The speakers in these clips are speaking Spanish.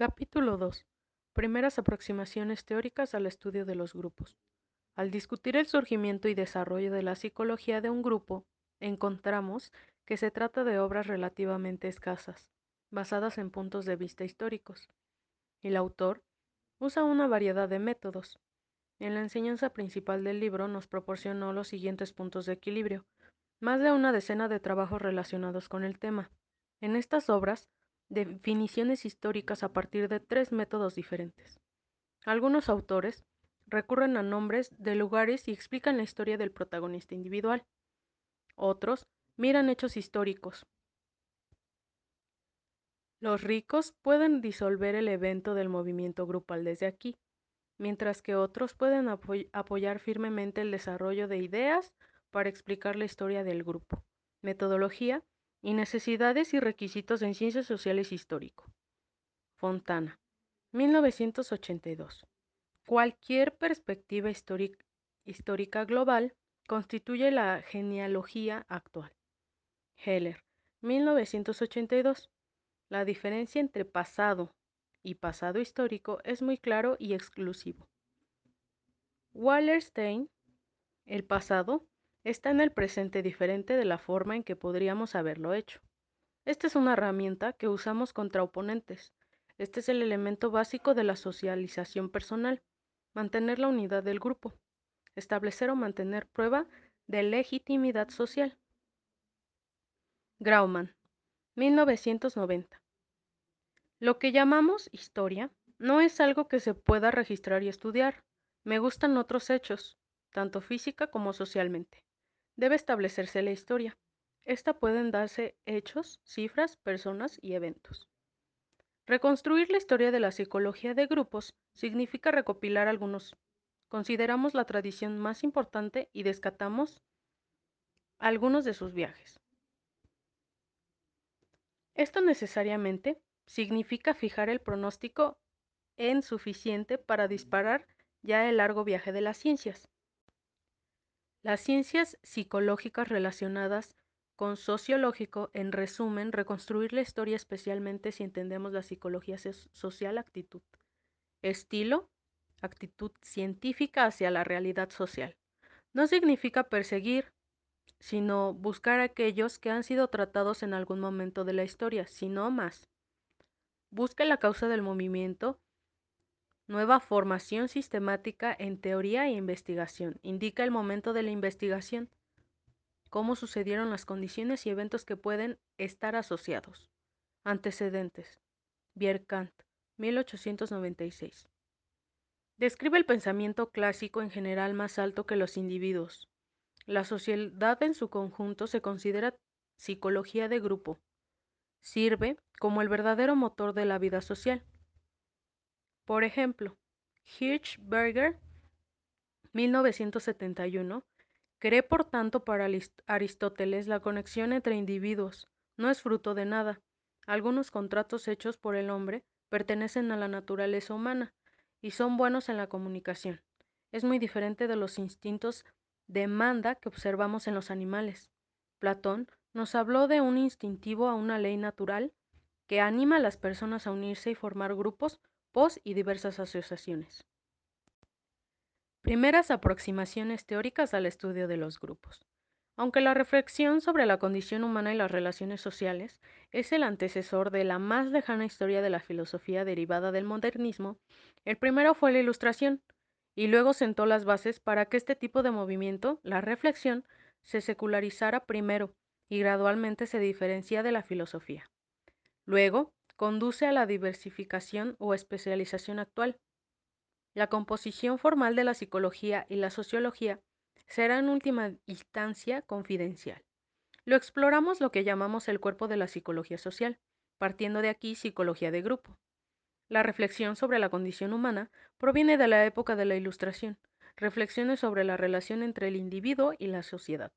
Capítulo 2. Primeras aproximaciones teóricas al estudio de los grupos. Al discutir el surgimiento y desarrollo de la psicología de un grupo, encontramos que se trata de obras relativamente escasas, basadas en puntos de vista históricos. El autor usa una variedad de métodos. En la enseñanza principal del libro nos proporcionó los siguientes puntos de equilibrio, más de una decena de trabajos relacionados con el tema. En estas obras, definiciones históricas a partir de tres métodos diferentes. Algunos autores recurren a nombres de lugares y explican la historia del protagonista individual. Otros miran hechos históricos. Los ricos pueden disolver el evento del movimiento grupal desde aquí, mientras que otros pueden apoy apoyar firmemente el desarrollo de ideas para explicar la historia del grupo, metodología y necesidades y requisitos en ciencias sociales histórico. Fontana, 1982. Cualquier perspectiva histórica global constituye la genealogía actual. Heller, 1982. La diferencia entre pasado y pasado histórico es muy claro y exclusivo. Wallerstein, el pasado está en el presente diferente de la forma en que podríamos haberlo hecho. Esta es una herramienta que usamos contra oponentes. Este es el elemento básico de la socialización personal, mantener la unidad del grupo, establecer o mantener prueba de legitimidad social. Grauman, 1990. Lo que llamamos historia no es algo que se pueda registrar y estudiar. Me gustan otros hechos, tanto física como socialmente debe establecerse la historia. Esta pueden darse hechos, cifras, personas y eventos. Reconstruir la historia de la psicología de grupos significa recopilar algunos. Consideramos la tradición más importante y descatamos algunos de sus viajes. Esto necesariamente significa fijar el pronóstico en suficiente para disparar ya el largo viaje de las ciencias. Las ciencias psicológicas relacionadas con sociológico, en resumen, reconstruir la historia especialmente si entendemos la psicología social actitud. Estilo, actitud científica hacia la realidad social. No significa perseguir, sino buscar aquellos que han sido tratados en algún momento de la historia, sino más. Busca la causa del movimiento Nueva formación sistemática en teoría e investigación. Indica el momento de la investigación. Cómo sucedieron las condiciones y eventos que pueden estar asociados. Antecedentes. Bierkant, 1896. Describe el pensamiento clásico en general más alto que los individuos. La sociedad en su conjunto se considera psicología de grupo. Sirve como el verdadero motor de la vida social. Por ejemplo, Hirschberger, 1971, cree por tanto para Aristóteles la conexión entre individuos no es fruto de nada. Algunos contratos hechos por el hombre pertenecen a la naturaleza humana y son buenos en la comunicación. Es muy diferente de los instintos de manda que observamos en los animales. Platón nos habló de un instintivo a una ley natural que anima a las personas a unirse y formar grupos POS y diversas asociaciones. Primeras aproximaciones teóricas al estudio de los grupos. Aunque la reflexión sobre la condición humana y las relaciones sociales es el antecesor de la más lejana historia de la filosofía derivada del modernismo, el primero fue la ilustración, y luego sentó las bases para que este tipo de movimiento, la reflexión, se secularizara primero y gradualmente se diferencia de la filosofía. Luego, conduce a la diversificación o especialización actual. La composición formal de la psicología y la sociología será en última instancia confidencial. Lo exploramos lo que llamamos el cuerpo de la psicología social, partiendo de aquí psicología de grupo. La reflexión sobre la condición humana proviene de la época de la Ilustración, reflexiones sobre la relación entre el individuo y la sociedad.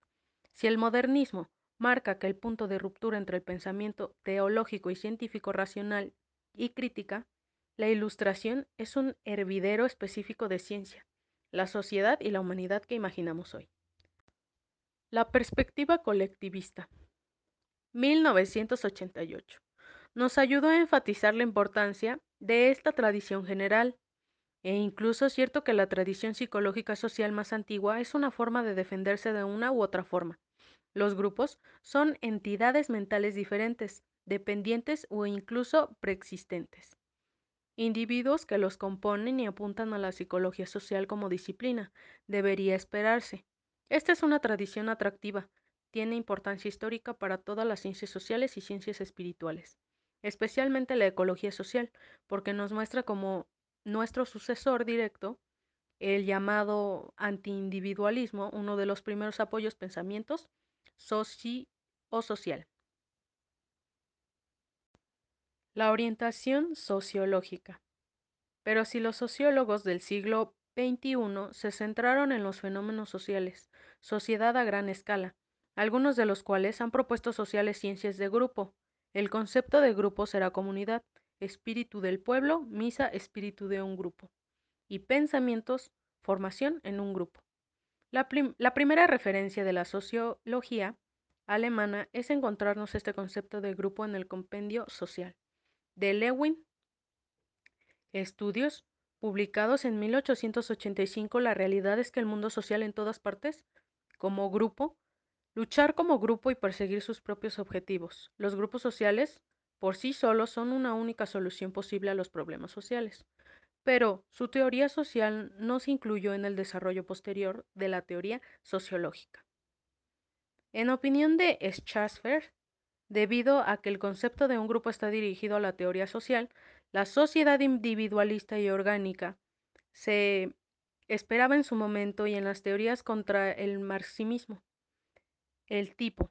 Si el modernismo marca que el punto de ruptura entre el pensamiento teológico y científico racional y crítica, la ilustración es un hervidero específico de ciencia, la sociedad y la humanidad que imaginamos hoy. La perspectiva colectivista. 1988. Nos ayudó a enfatizar la importancia de esta tradición general, e incluso es cierto que la tradición psicológica social más antigua es una forma de defenderse de una u otra forma. Los grupos son entidades mentales diferentes, dependientes o incluso preexistentes. Individuos que los componen y apuntan a la psicología social como disciplina. Debería esperarse. Esta es una tradición atractiva. Tiene importancia histórica para todas las ciencias sociales y ciencias espirituales, especialmente la ecología social, porque nos muestra como nuestro sucesor directo el llamado antiindividualismo, uno de los primeros apoyos pensamientos soci o social. La orientación sociológica. Pero si los sociólogos del siglo XXI se centraron en los fenómenos sociales, sociedad a gran escala, algunos de los cuales han propuesto sociales ciencias de grupo. El concepto de grupo será comunidad, espíritu del pueblo, misa, espíritu de un grupo, y pensamientos, formación en un grupo. La, primera referencia de la sociología alemana es encontrarnos este concepto de grupo en el compendio social de Lewin. Estudios publicados en 1885, la realidad es que el mundo social en todas partes, como grupo, luchar como grupo y perseguir sus propios objetivos. Los grupos sociales por sí solos son una única solución posible a los problemas sociales. Pero su teoría social no se incluyó en el desarrollo posterior de la teoría sociológica. En opinión de Schasfer, Debido a que el concepto de un grupo está dirigido a la teoría social, la sociedad individualista y orgánica se esperaba en su momento y en las teorías contra el marxismo. El tipo.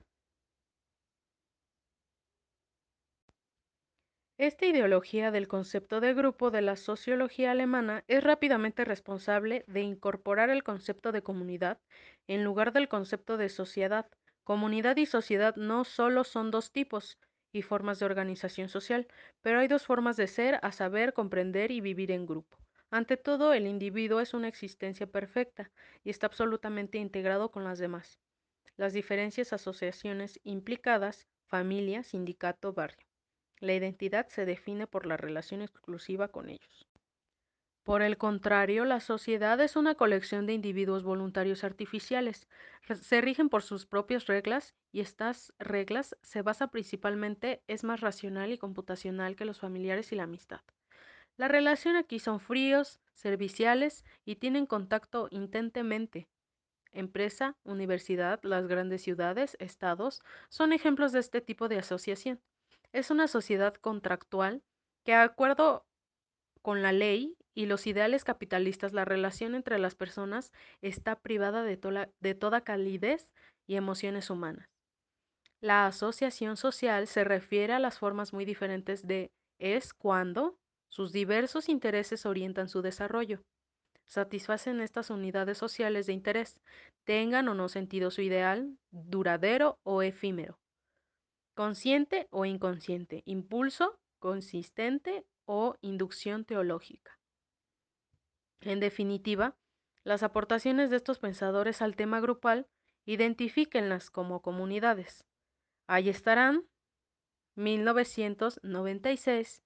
Esta ideología del concepto de grupo de la sociología alemana es rápidamente responsable de incorporar el concepto de comunidad en lugar del concepto de sociedad Comunidad y sociedad no solo son dos tipos y formas de organización social, pero hay dos formas de ser, a saber, comprender y vivir en grupo. Ante todo, el individuo es una existencia perfecta y está absolutamente integrado con las demás. Las diferencias asociaciones implicadas, familia, sindicato, barrio. La identidad se define por la relación exclusiva con ellos. Por el contrario, la sociedad es una colección de individuos voluntarios artificiales. Se rigen por sus propias reglas y estas reglas se basan principalmente, es más racional y computacional que los familiares y la amistad. La relación aquí son fríos, serviciales y tienen contacto intentemente. Empresa, universidad, las grandes ciudades, estados, son ejemplos de este tipo de asociación. Es una sociedad contractual que, de acuerdo con la ley y los ideales capitalistas, la relación entre las personas está privada de, de toda calidez y emociones humanas. La asociación social se refiere a las formas muy diferentes de es cuando sus diversos intereses orientan su desarrollo. Satisfacen estas unidades sociales de interés, tengan o no sentido su ideal, duradero o efímero. Consciente o inconsciente, impulso, consistente o inducción teológica. En definitiva, las aportaciones de estos pensadores al tema grupal identifíquenlas como comunidades. Ahí estarán 1996,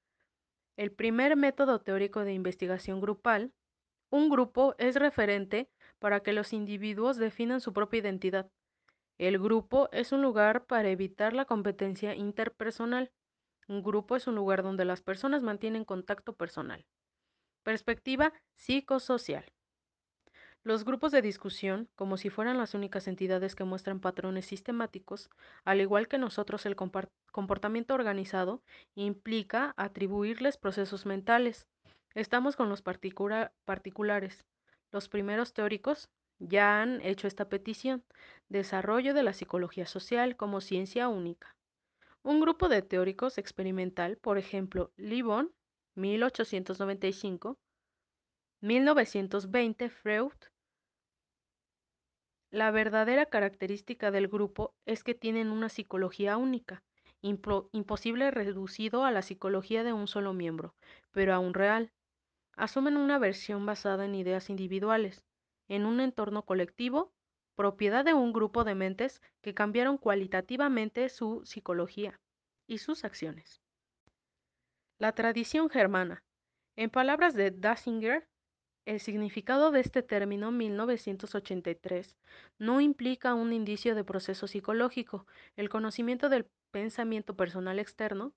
el primer método teórico de investigación grupal. Un grupo es referente para que los individuos definan su propia identidad. El grupo es un lugar para evitar la competencia interpersonal. Un grupo es un lugar donde las personas mantienen contacto personal. Perspectiva psicosocial. Los grupos de discusión, como si fueran las únicas entidades que muestran patrones sistemáticos, al igual que nosotros el comportamiento organizado, implica atribuirles procesos mentales. Estamos con los particulares. Los primeros teóricos ya han hecho esta petición, desarrollo de la psicología social como ciencia única. Un grupo de teóricos experimental, por ejemplo, Libon 1895, 1920 Freud. La verdadera característica del grupo es que tienen una psicología única, imposible reducido a la psicología de un solo miembro, pero aún real. Asumen una versión basada en ideas individuales, en un entorno colectivo, propiedad de un grupo de mentes que cambiaron cualitativamente su psicología y sus acciones. La tradición germana. En palabras de Dassinger, el significado de este término 1983 no implica un indicio de proceso psicológico, el conocimiento del pensamiento personal externo.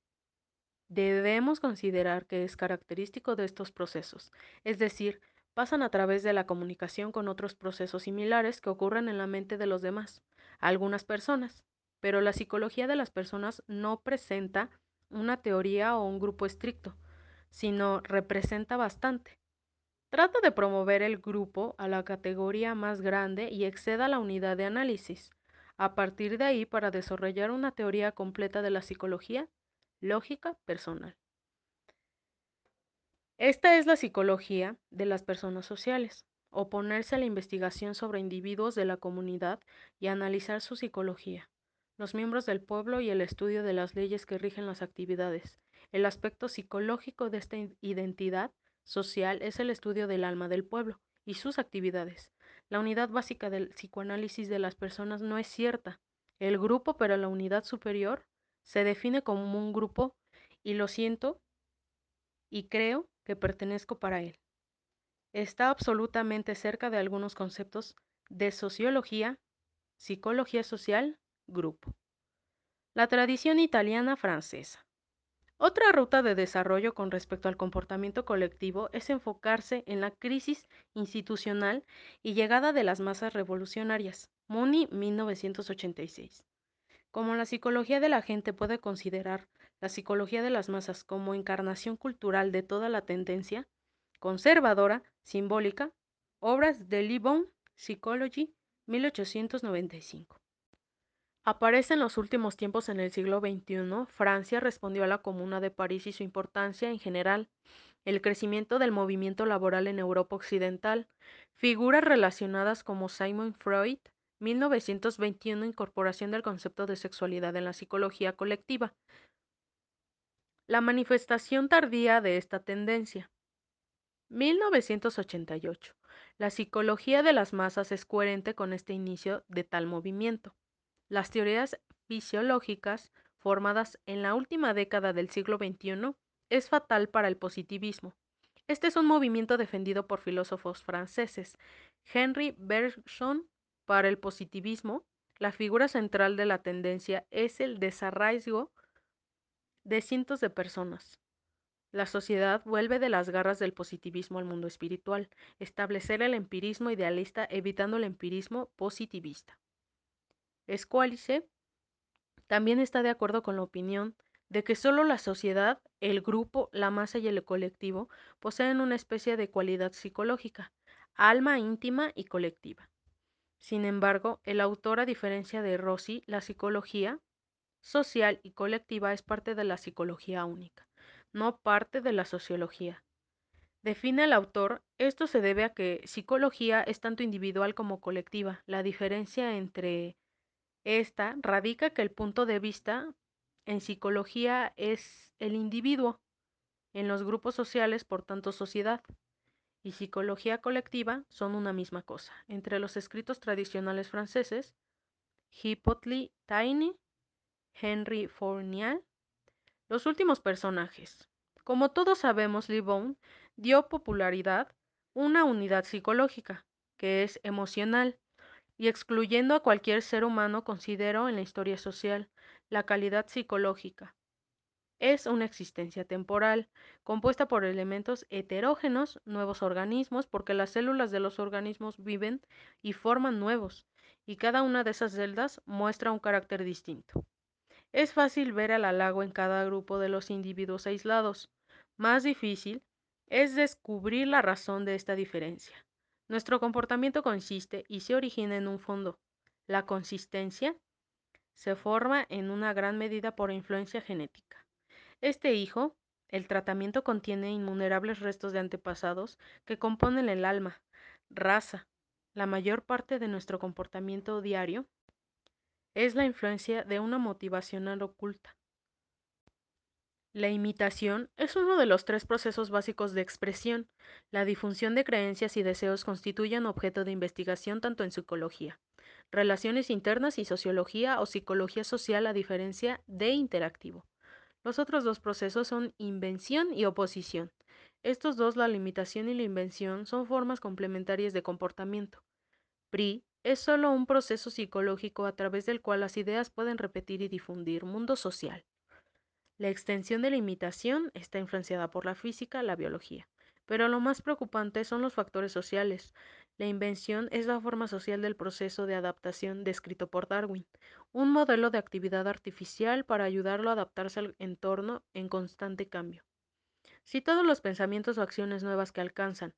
Debemos considerar que es característico de estos procesos, es decir, pasan a través de la comunicación con otros procesos similares que ocurren en la mente de los demás, algunas personas, pero la psicología de las personas no presenta una teoría o un grupo estricto, sino representa bastante. Trata de promover el grupo a la categoría más grande y exceda la unidad de análisis. A partir de ahí, para desarrollar una teoría completa de la psicología, lógica personal. Esta es la psicología de las personas sociales. Oponerse a la investigación sobre individuos de la comunidad y analizar su psicología, los miembros del pueblo y el estudio de las leyes que rigen las actividades. El aspecto psicológico de esta identidad social es el estudio del alma del pueblo y sus actividades. La unidad básica del psicoanálisis de las personas no es cierta. El grupo, pero la unidad superior, se define como un grupo y lo siento y creo que pertenezco para él. Está absolutamente cerca de algunos conceptos de sociología, psicología social, grupo. La tradición italiana francesa. Otra ruta de desarrollo con respecto al comportamiento colectivo es enfocarse en la crisis institucional y llegada de las masas revolucionarias. Mooney, 1986. Como la psicología de la gente puede considerar la psicología de las masas como encarnación cultural de toda la tendencia conservadora, simbólica, obras de Libon, Psychology, 1895. Aparece en los últimos tiempos en el siglo XXI, Francia respondió a la Comuna de París y su importancia en general, el crecimiento del movimiento laboral en Europa Occidental, figuras relacionadas como Simon Freud, 1921 Incorporación del concepto de sexualidad en la psicología colectiva, la manifestación tardía de esta tendencia. 1988. La psicología de las masas es coherente con este inicio de tal movimiento. Las teorías fisiológicas formadas en la última década del siglo XXI es fatal para el positivismo. Este es un movimiento defendido por filósofos franceses. Henry Bergson, para el positivismo, la figura central de la tendencia es el desarraigo de cientos de personas. La sociedad vuelve de las garras del positivismo al mundo espiritual, establecer el empirismo idealista evitando el empirismo positivista. Squalice también está de acuerdo con la opinión de que solo la sociedad, el grupo, la masa y el colectivo poseen una especie de cualidad psicológica, alma íntima y colectiva. Sin embargo, el autor, a diferencia de Rossi, la psicología social y colectiva es parte de la psicología única, no parte de la sociología. Define el autor, esto se debe a que psicología es tanto individual como colectiva. La diferencia entre esta radica que el punto de vista en psicología es el individuo, en los grupos sociales, por tanto, sociedad, y psicología colectiva son una misma cosa. Entre los escritos tradicionales franceses, Hippolyte Taine Henry Fournier. Los últimos personajes. Como todos sabemos, Libon dio popularidad una unidad psicológica, que es emocional, y excluyendo a cualquier ser humano considero en la historia social la calidad psicológica. Es una existencia temporal, compuesta por elementos heterógenos, nuevos organismos, porque las células de los organismos viven y forman nuevos, y cada una de esas celdas muestra un carácter distinto. Es fácil ver el halago en cada grupo de los individuos aislados. Más difícil es descubrir la razón de esta diferencia. Nuestro comportamiento consiste y se origina en un fondo. La consistencia se forma en una gran medida por influencia genética. Este hijo, el tratamiento contiene innumerables restos de antepasados que componen el alma, raza, la mayor parte de nuestro comportamiento diario es la influencia de una motivacional oculta. La imitación es uno de los tres procesos básicos de expresión. La difusión de creencias y deseos constituyen objeto de investigación tanto en psicología, relaciones internas y sociología o psicología social a diferencia de interactivo. Los otros dos procesos son invención y oposición. Estos dos, la limitación y la invención, son formas complementarias de comportamiento. PRI es solo un proceso psicológico a través del cual las ideas pueden repetir y difundir. Mundo social. La extensión de la imitación está influenciada por la física, la biología. Pero lo más preocupante son los factores sociales. La invención es la forma social del proceso de adaptación descrito por Darwin, un modelo de actividad artificial para ayudarlo a adaptarse al entorno en constante cambio. Si todos los pensamientos o acciones nuevas que alcanzan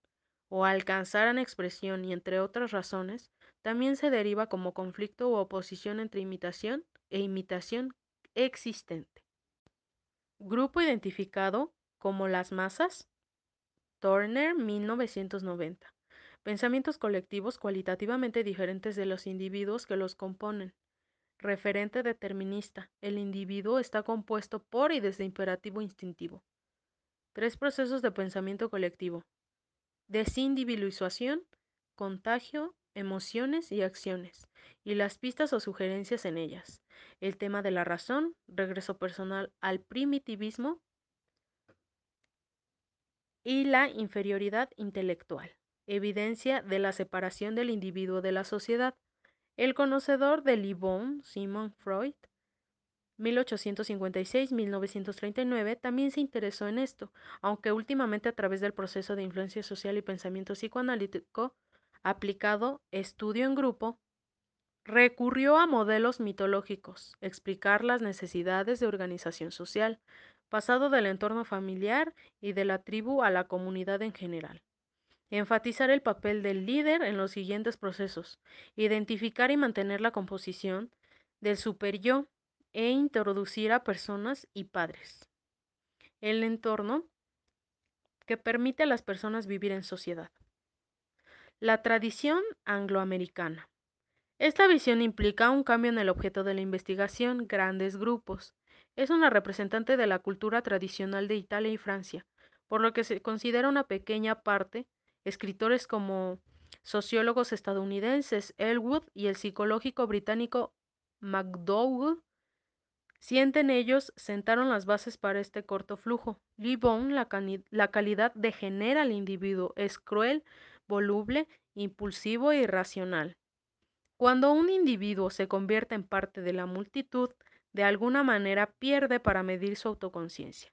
o alcanzaran expresión y entre otras razones, también se deriva como conflicto u oposición entre imitación e imitación existente. Grupo identificado como las masas Turner, 1990. Pensamientos colectivos cualitativamente diferentes de los individuos que los componen. Referente determinista. El individuo está compuesto por y desde imperativo instintivo. Tres procesos de pensamiento colectivo. Desindividualización, contagio, emociones y acciones, y las pistas o sugerencias en ellas. El tema de la razón, regreso personal al primitivismo, y la inferioridad intelectual, evidencia de la separación del individuo de la sociedad. El conocedor de Libon, Simon Freud, 1856-1939, también se interesó en esto, aunque últimamente a través del proceso de influencia social y pensamiento psicoanalítico aplicado, estudio en grupo, recurrió a modelos mitológicos, explicar las necesidades de organización social, pasado del entorno familiar y de la tribu a la comunidad en general. Enfatizar el papel del líder en los siguientes procesos. Identificar y mantener la composición del superyo e introducir a personas y padres. El entorno que permite a las personas vivir en sociedad. La tradición angloamericana. Esta visión implica un cambio en el objeto de la investigación, grandes grupos, es una representante de la cultura tradicional de Italia y Francia, por lo que se considera una pequeña parte escritores como sociólogos estadounidenses Elwood y el psicológico británico McDowell Sienten ellos, sentaron las bases para este corto flujo. Libon, la, la calidad degenera al individuo, es cruel, voluble, impulsivo e irracional. Cuando un individuo se convierte en parte de la multitud, de alguna manera pierde para medir su autoconciencia.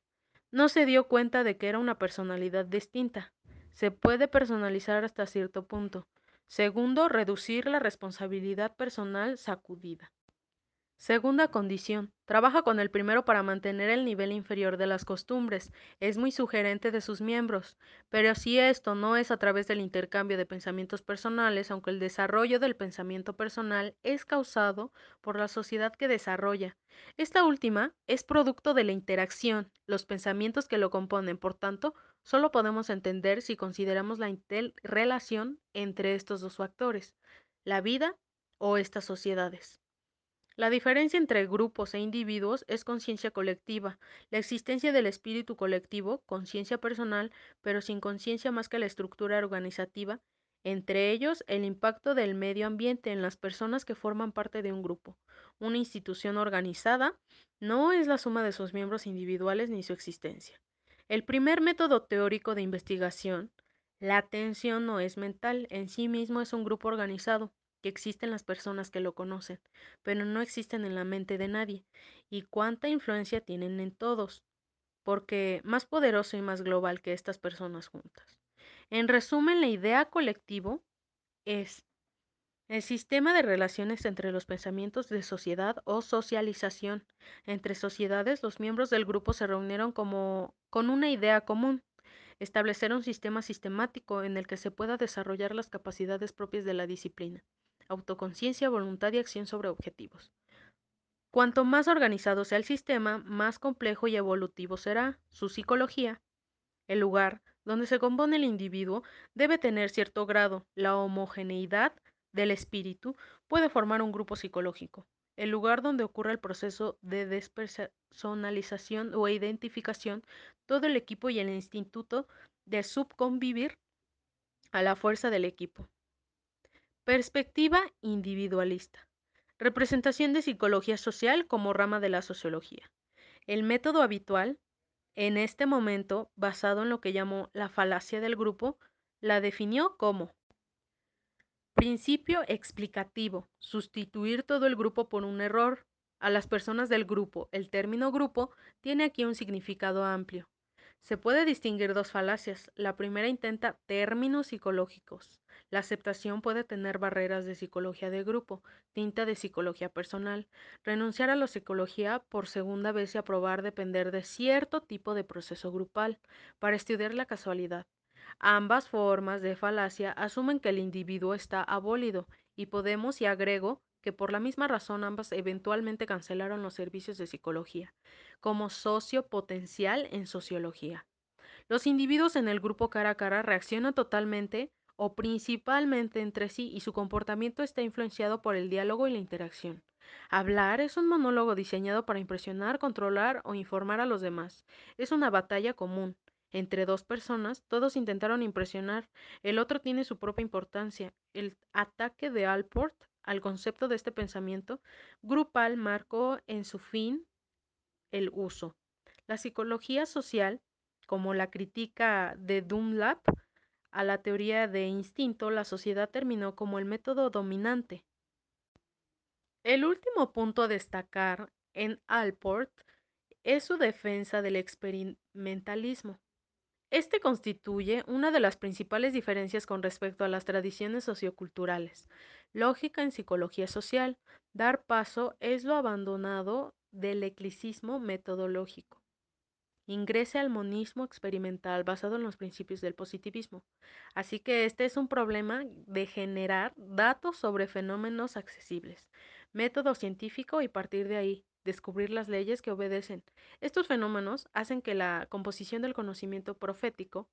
No se dio cuenta de que era una personalidad distinta. Se puede personalizar hasta cierto punto. Segundo, reducir la responsabilidad personal sacudida. Segunda condición. Trabaja con el primero para mantener el nivel inferior de las costumbres. Es muy sugerente de sus miembros. Pero si esto no es a través del intercambio de pensamientos personales, aunque el desarrollo del pensamiento personal es causado por la sociedad que desarrolla. Esta última es producto de la interacción, los pensamientos que lo componen. Por tanto, solo podemos entender si consideramos la relación entre estos dos factores, la vida o estas sociedades. La diferencia entre grupos e individuos es conciencia colectiva, la existencia del espíritu colectivo, conciencia personal, pero sin conciencia más que la estructura organizativa, entre ellos el impacto del medio ambiente en las personas que forman parte de un grupo. Una institución organizada no es la suma de sus miembros individuales ni su existencia. El primer método teórico de investigación, la atención no es mental, en sí mismo es un grupo organizado, que existen las personas que lo conocen, pero no existen en la mente de nadie, y cuánta influencia tienen en todos, porque más poderoso y más global que estas personas juntas. En resumen, la idea colectivo es el sistema de relaciones entre los pensamientos de sociedad o socialización. Entre sociedades, los miembros del grupo se reunieron como con una idea común, establecer un sistema sistemático en el que se pueda desarrollar las capacidades propias de la disciplina autoconciencia, voluntad y acción sobre objetivos. Cuanto más organizado sea el sistema, más complejo y evolutivo será su psicología. El lugar donde se compone el individuo debe tener cierto grado. La homogeneidad del espíritu puede formar un grupo psicológico. El lugar donde ocurre el proceso de despersonalización o identificación, todo el equipo y el instituto de subconvivir a la fuerza del equipo. Perspectiva individualista. Representación de psicología social como rama de la sociología. El método habitual En este momento, basado en lo que llamó la falacia del grupo, la definió como principio explicativo, sustituir todo el grupo por un error. A las personas del grupo, el término grupo tiene aquí un significado amplio. Se puede distinguir dos falacias. La primera intenta términos psicológicos. La aceptación puede tener barreras de psicología de grupo, tinta de psicología personal. Renunciar a la psicología por segunda vez y aprobar depender de cierto tipo de proceso grupal para estudiar la casualidad. Ambas formas de falacia asumen que el individuo está abólido y podemos, y agrego, que por la misma razón ambas eventualmente cancelaron los servicios de psicología, como socio potencial en sociología. Los individuos en el grupo cara a cara reaccionan totalmente o principalmente entre sí y su comportamiento está influenciado por el diálogo y la interacción. Hablar es un monólogo diseñado para impresionar, controlar o informar a los demás. Es una batalla común. Entre dos personas, todos intentaron impresionar, el otro tiene su propia importancia. El ataque de Alport al concepto de este pensamiento grupal marcó en su fin el uso. La psicología social, como la crítica de Dunlap a la teoría de instinto, la sociedad terminó como el método dominante. El último punto a destacar en Alport es su defensa del experimentalismo. Este constituye una de las principales diferencias con respecto a las tradiciones socioculturales. Lógica en psicología social. Dar paso es lo abandonado del eclicismo metodológico. Ingrese al monismo experimental basado en los principios del positivismo. Así que este es un problema de generar datos sobre fenómenos accesibles, método científico y partir de ahí descubrir las leyes que obedecen. Estos fenómenos hacen que la composición del conocimiento profético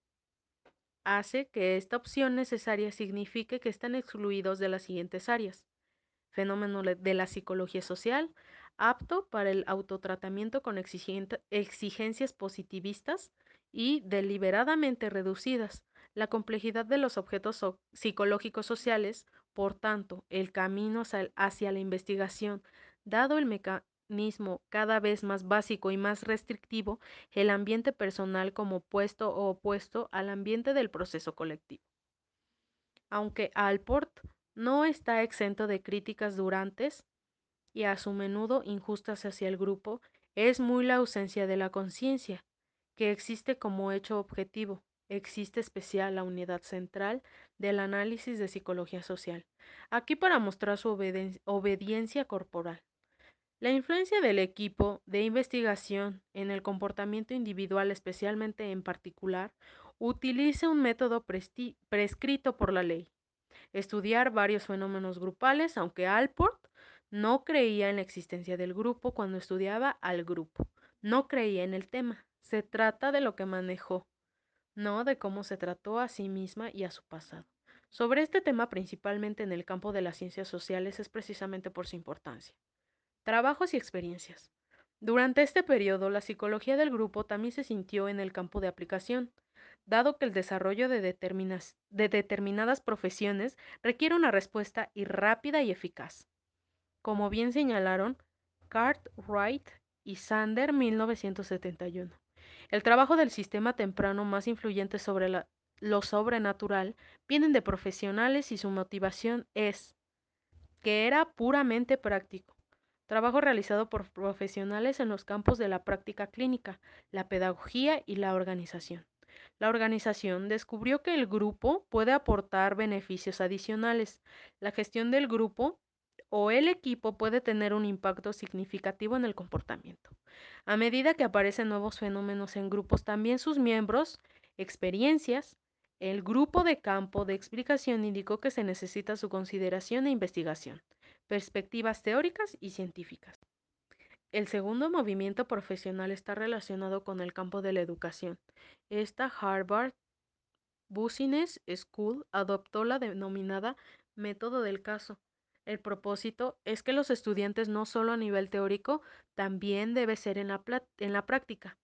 hace que esta opción necesaria signifique que están excluidos de las siguientes áreas. Fenómeno de la psicología social, apto para el autotratamiento con exigencias positivistas y deliberadamente reducidas. La complejidad de los objetos psicológicos sociales, por tanto, el camino hacia la investigación, dado el mecanismo cada vez más básico y más restrictivo, el ambiente personal como opuesto o opuesto al ambiente del proceso colectivo. Aunque Alport no está exento de críticas durantes y a su menudo injustas hacia el grupo, es muy la ausencia de la conciencia, que existe como hecho objetivo, existe especial la unidad central del análisis de psicología social, aquí para mostrar su obediencia corporal. La influencia del equipo de investigación en el comportamiento individual, especialmente en particular, utiliza un método prescrito por la ley, estudiar varios fenómenos grupales, aunque Alport no creía en la existencia del grupo cuando estudiaba al grupo. No creía en el tema. Se trata de lo que manejó, no de cómo se trató a sí misma y a su pasado. Sobre este tema, principalmente en el campo de las ciencias sociales, es precisamente por su importancia. Trabajos y experiencias. Durante este periodo, la psicología del grupo también se sintió en el campo de aplicación dado que el desarrollo de, de determinadas profesiones requiere una respuesta y rápida y eficaz. Como bien señalaron Cartwright y Sander 1971. El trabajo del sistema temprano más influyente sobre lo sobrenatural vienen de profesionales y su motivación es que era puramente práctico. Trabajo realizado por profesionales en los campos de la práctica clínica, la pedagogía y la organización. La organización descubrió que el grupo puede aportar beneficios adicionales. La gestión del grupo o el equipo puede tener un impacto significativo en el comportamiento. A medida que aparecen nuevos fenómenos en grupos, también sus miembros, experiencias, el grupo de campo de explicación indicó que se necesita su consideración e investigación, perspectivas teóricas y científicas. El segundo movimiento profesional está relacionado con el campo de la educación. Esta Harvard Business School adoptó la denominada método del caso. El propósito es que los estudiantes no solo a nivel teórico, también debe ser en la, en la práctica.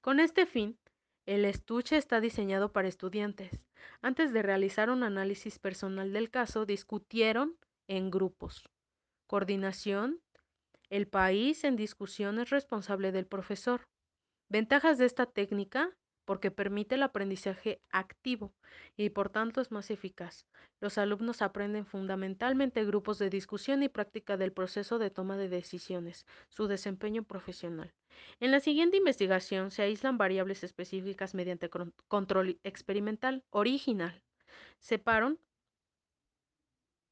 Con este fin, el estuche está diseñado para estudiantes. Antes de realizar un análisis personal del caso, discutieron en grupos. Coordinación, el país en discusión es responsable del profesor. Ventajas de esta técnica porque permite el aprendizaje activo y por tanto es más eficaz. Los alumnos aprenden fundamentalmente grupos de discusión y práctica del proceso de toma de decisiones, su desempeño profesional. En la siguiente investigación se aíslan variables específicas mediante control experimental original. Separan